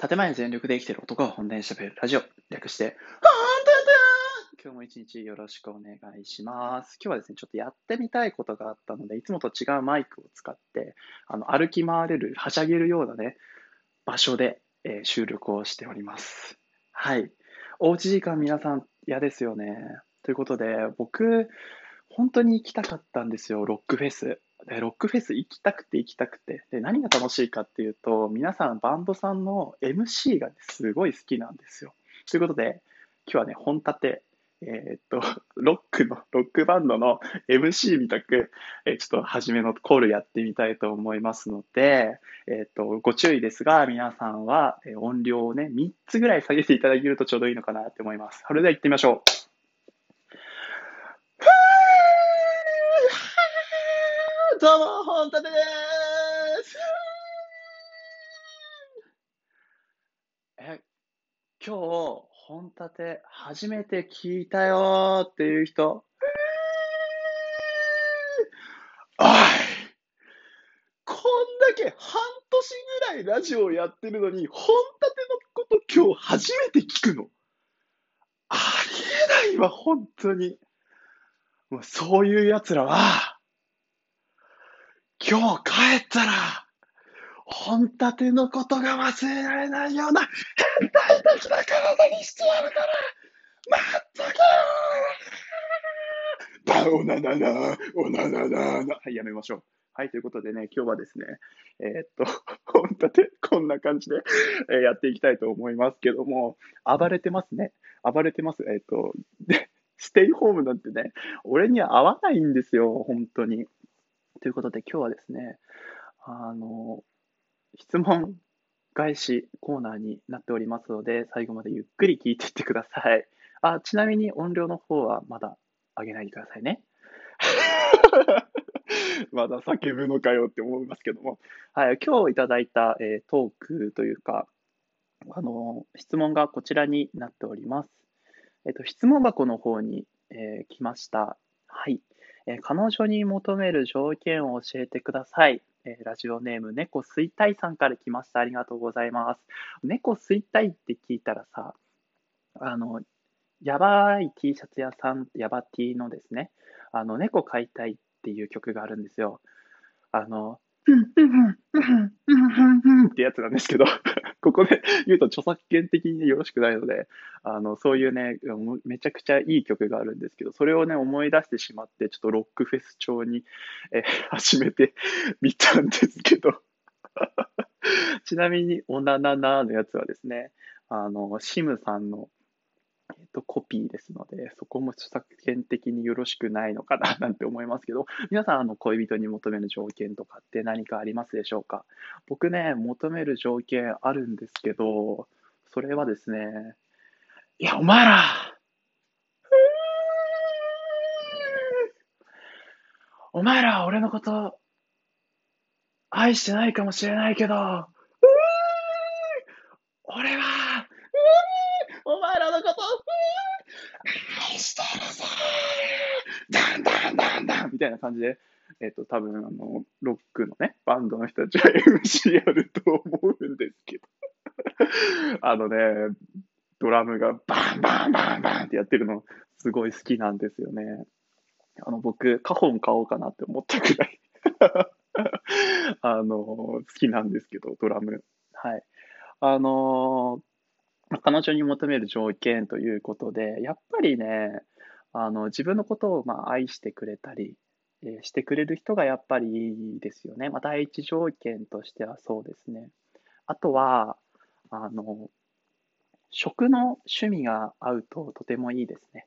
建前に全力で生きてる男が本音で喋るラジオ。略して、今日も一日よろしくお願いします。今日はですね、ちょっとやってみたいことがあったので、いつもと違うマイクを使って、あの、歩き回れる、はしゃげるようなね、場所で、えー、収録をしております。はい。おうち時間皆さん嫌ですよね。ということで、僕、本当に行きたかったんですよ、ロックフェス。で、ロックフェス行きたくて行きたくて。で、何が楽しいかっていうと、皆さんバンドさんの MC が、すごい好きなんですよ。ということで、今日はね、本立て、えー、っと、ロックの、ロックバンドの MC みたく、えー、ちょっと初めのコールやってみたいと思いますので、えー、っと、ご注意ですが、皆さんは音量をね、3つぐらい下げていただけるとちょうどいいのかなって思います。それでは行ってみましょう。どうも、本立てです。え、今日、本立て初めて聞いたよっていう人。おいこんだけ半年ぐらいラジオをやってるのに、本立てのこと今日初めて聞くの。ありえないわ、本当に。もうそういう奴らは、今日帰ったら、本立てのことが忘れられないような変態的な体にしてやるから、待っとけよバオナナナ、オナナナナ。はい、やめましょう。はい、ということでね、今日はですね、えー、っと、本立て、こんな感じで、えー、やっていきたいと思いますけども、暴れてますね。暴れてます。えー、っと、ステイホームなんてね、俺には合わないんですよ、本当に。ということで今日はですね、あの、質問返しコーナーになっておりますので、最後までゆっくり聞いていってください。あ、ちなみに音量の方はまだ上げないでくださいね。まだ叫ぶのかよって思いますけども。はい、今日いただいた、えー、トークというか、あの、質問がこちらになっております。えっ、と、質問箱の方に、えー、来ました。はい。え、彼女に求める条件を教えてください。え、ラジオネーム、猫吸いたいさんから来ました。ありがとうございます。猫吸いたいって聞いたらさ、あの、やばい T シャツ屋さん、やば T のですね、あの、猫飼いたいっていう曲があるんですよ。あの、ってやつなんですけど ここで言うと著作権的によろしくないので、あの、そういうね、めちゃくちゃいい曲があるんですけど、それをね、思い出してしまって、ちょっとロックフェス調に、え 始めて みたんですけど。ちなみに、おなななのやつはですね、あの、シムさんのえっと、コピーですので、そこも著作権的によろしくないのかな なんて思いますけど、皆さん、あの、恋人に求める条件とかって何かありますでしょうか？僕ね、求める条件あるんですけど、それはですね、いや、お前らお前ら俺のこと愛してないかもしれないけど、俺はお前らのこと愛してるぜダンダンダンダンみたいな感じで、えっ、ー、と、多分、あの、ロックのね、バンドの人たちは MC やると思うんですけどあのね、ドラムがバンバンバンバンってやってるの、すごい好きなんですよね。あの、僕、カホン買おうかなって思ったくらい あの、好きなんですけど、ドラム。はい。あの彼女に求める条件ということで、やっぱりね、あの自分のことをまあ愛してくれたり、え、してくれる人がやっぱりいいですよね。まあ、第一条件としてはそうですね。あとは、あの、食の趣味が合うととてもいいですね。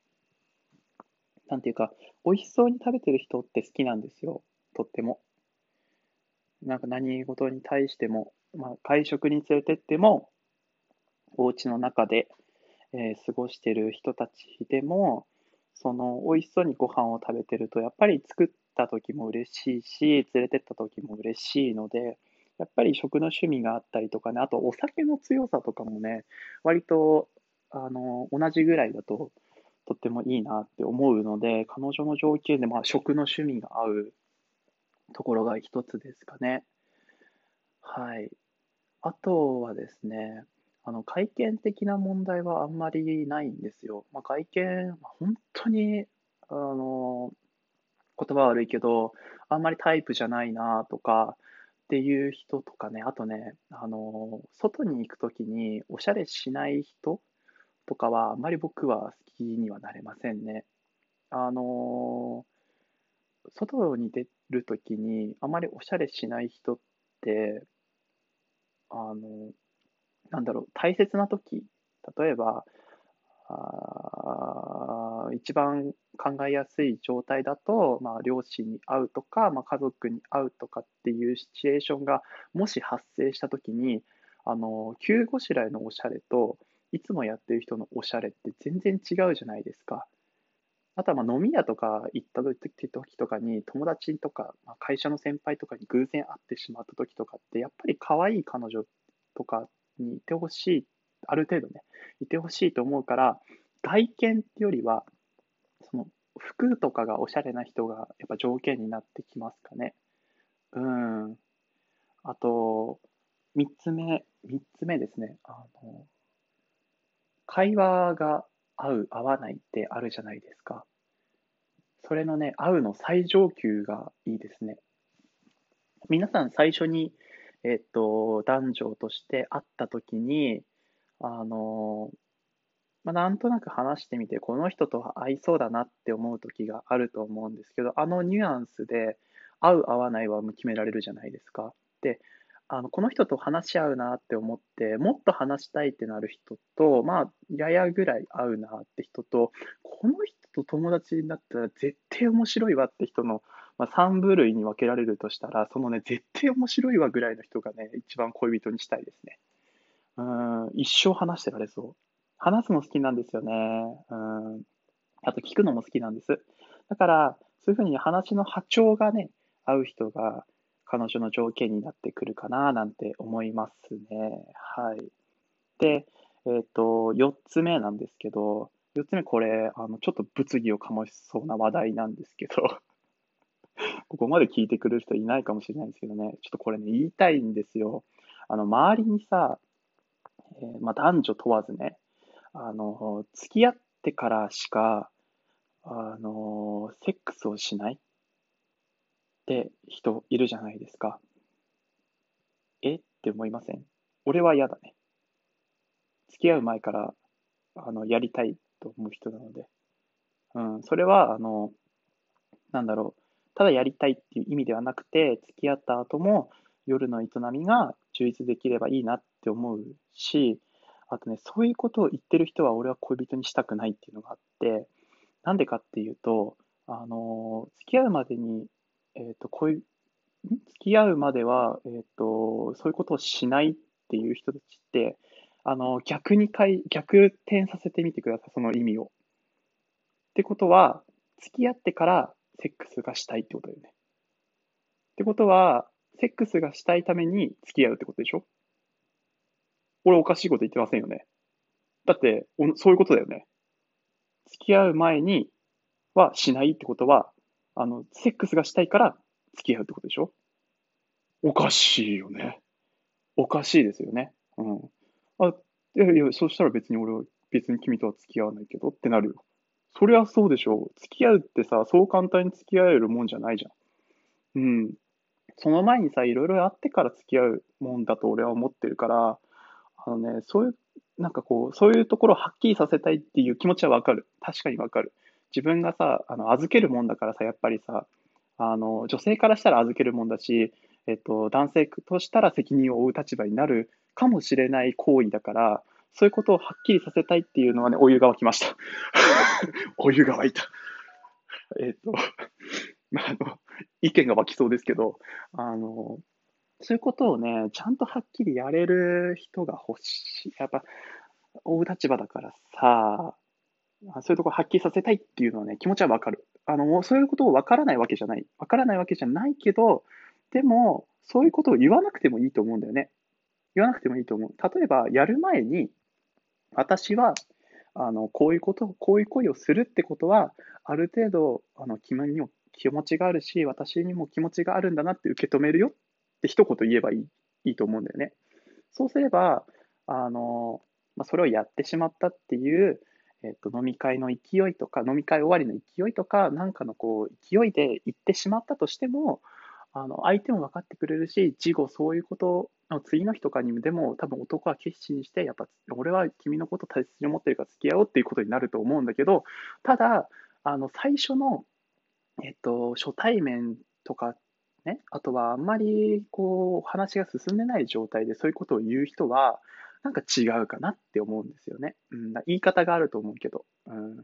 なんていうか、美味しそうに食べてる人って好きなんですよ。とっても。なんか何事に対しても、まあ、会食に連れてっても、お家の中で、えー、過ごしてる人たちでも、その美味しそうにご飯を食べてると、やっぱり作った時も嬉しいし、連れてった時も嬉しいので、やっぱり食の趣味があったりとかね、あとお酒の強さとかもね、割とあの同じぐらいだととってもいいなって思うので、彼女の条件で、まあ、食の趣味が合うところが一つですかね。はい。あとはですね、あの会見的な問題はあんまりないんですよ。まあ、会見、本当にあの言葉悪いけど、あんまりタイプじゃないなとかっていう人とかね、あとね、あの外に行くときにおしゃれしない人とかは、あんまり僕は好きにはなれませんね。あの外に出るときに、あまりおしゃれしない人って、あの、なんだろう、大切なとき、例えば、あ一番考えやすい状態だと、まあ、両親に会うとか、まあ、家族に会うとかっていうシチュエーションがもし発生したときに、あの急ごしらえのおしゃれといつもやってる人のおしゃれって全然違うじゃないですか。あとはまあ飲み屋とか行った時とかに友達とか会社の先輩とかに偶然会ってしまった時とかってやっぱり可愛い彼女とかにいてほしい、ある程度ね、いてほしいと思うから、外見ってよりは、その服とかがおしゃれな人がやっぱ条件になってきますかね。うん。あと、三つ目、三つ目ですね。あの、会話が合う、合わないってあるじゃないですか。それのね、合うの最上級がいいですね。皆さん最初に、えっと、男女として会った時に、あの、まあ、なんとなく話してみて、この人と合いそうだなって思う時があると思うんですけど、あのニュアンスで合う合わないは決められるじゃないですか。で、あのこの人と話し合うなって思って、もっと話したいってなる人と、まあ、ややぐらい合うなって人と、この人と友達になったら絶対面白いわって人の、まあ、3部類に分けられるとしたら、そのね、絶対面白いわぐらいの人がね、一番恋人にしたいですね。うん、一生話してられそう。話すの好きなんですよね。うん。あと聞くのも好きなんです。だから、そういうふうに話の波長がね、合う人が彼女の条件になってくるかななんて思いますね。はい。で、えっ、ー、と、4つ目なんですけど、4つ目これ、あの、ちょっと物議を醸しそうな話題なんですけど ここまで聞いてくれる人いないかもしれないですけどね、ちょっとこれね、言いたいんですよ。あの、周りにさ、えー、まあ、男女問わずね、あの、付き合ってからしか、あの、セックスをしないって人いるじゃないですか。え？って思いません？俺は嫌だね。付き合う前から、あの、やりたいと思う人なので。うん、それは、あの、なんだろう、ただやりたいっていう意味ではなくて、付き合った後も夜の営みが充実できればいいなって思うし、あとね、そういうことを言ってる人は俺は恋人にしたくないっていうのがあって、なんでかっていうと、あの、付き合うまでにえっ、ー、と、こういう、付き合うまでは、えっ、ー、と、そういうことをしないっていう人たちって、あの、逆にかい、逆転させてみてください、その意味を。ってことは、付き合ってからセックスがしたいってことだよね。ってことは、セックスがしたいために付き合うってことでしょ？俺おかしいこと言ってませんよね。だって、そういうことだよね。付き合う前にはしないってことは、あの、セックスがしたいから付き合うってことでしょ？おかしいよね。おかしいですよね。うん。あ、いやいや、そしたら別に俺は、別に君とは付き合わないけどってなるよ。そりゃそうでしょう。付き合うってさ、そう簡単に付き合えるもんじゃないじゃん。うん。その前にさ、いろいろあってから付き合うもんだと俺は思ってるから、あのね、そういう、なんかこう、そういうところをはっきりさせたいっていう気持ちはわかる。確かにわかる。自分がさ、あの預けるもんだからさ、やっぱりさ、あの女性からしたら預けるもんだし、えっと、男性としたら責任を負う立場になるかもしれない行為だから、そういうことをはっきりさせたいっていうのはね、お湯が沸きました。お湯が沸いた。えっと、まあ、あの、意見が湧きそうですけど、あの、そういうことをね、ちゃんとはっきりやれる人が欲しい。やっぱ、追う立場だからさ、そういうところ発揮させたいっていうのはね、気持ちはわかる。あの、そういうことをわからないわけじゃない。わからないわけじゃないけど、でも、そういうことを言わなくてもいいと思うんだよね。言わなくてもいいと思う。例えば、やる前に、私は、あの、こういうこと、こういう行為をするってことは、ある程度、あの、君にも気持ちがあるし、私にも気持ちがあるんだなって受け止めるよって一言言えばいいいいと思うんだよね。そうすれば、あの、まあ、それをやってしまったっていう、えっと、飲み会の勢いとか、飲み会終わりの勢いとか、なんかのこう、勢いで行ってしまったとしても、あの、相手も分かってくれるし、事後そういうことの次の日とかにでも、多分男は決心して、やっぱ、俺は君のこと大切に思ってるから付き合おうっていうことになると思うんだけど、ただ、あの、最初の、えっと、初対面とかね、あとはあんまりこう話が進んでない状態でそういうことを言う人は、なんか違うかなって思うんですよね。うん、言い方があると思うけど。うん、だ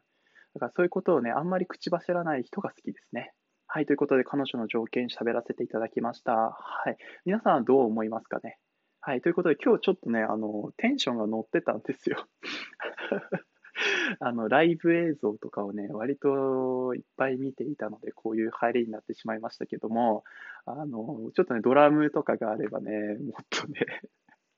からそういうことをね、あんまり口走らない人が好きですね。はい、ということで彼女の条件喋らせていただきました。はい。皆さんはどう思いますかね？はい、ということで今日ちょっとね、あの、テンションが乗ってたんですよ。あの、ライブ映像とかをね、割といっぱい見ていたので、こういう入りになってしまいましたけども、あの、ちょっとね、ドラムとかがあればね、もっとね、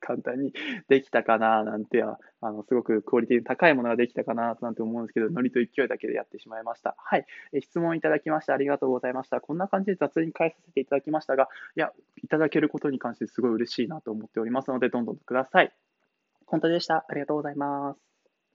簡単にできたかななんては、あの、すごくクオリティの高いものができたかななんて思うんですけど、ノリと勢いだけでやってしまいました。はい。え質問いただきましてありがとうございました。こんな感じで雑に返させていただきましたが、いや、いただけることに関してすごい嬉しいなと思っておりますので、どんどんください。本当でした。ありがとうございます。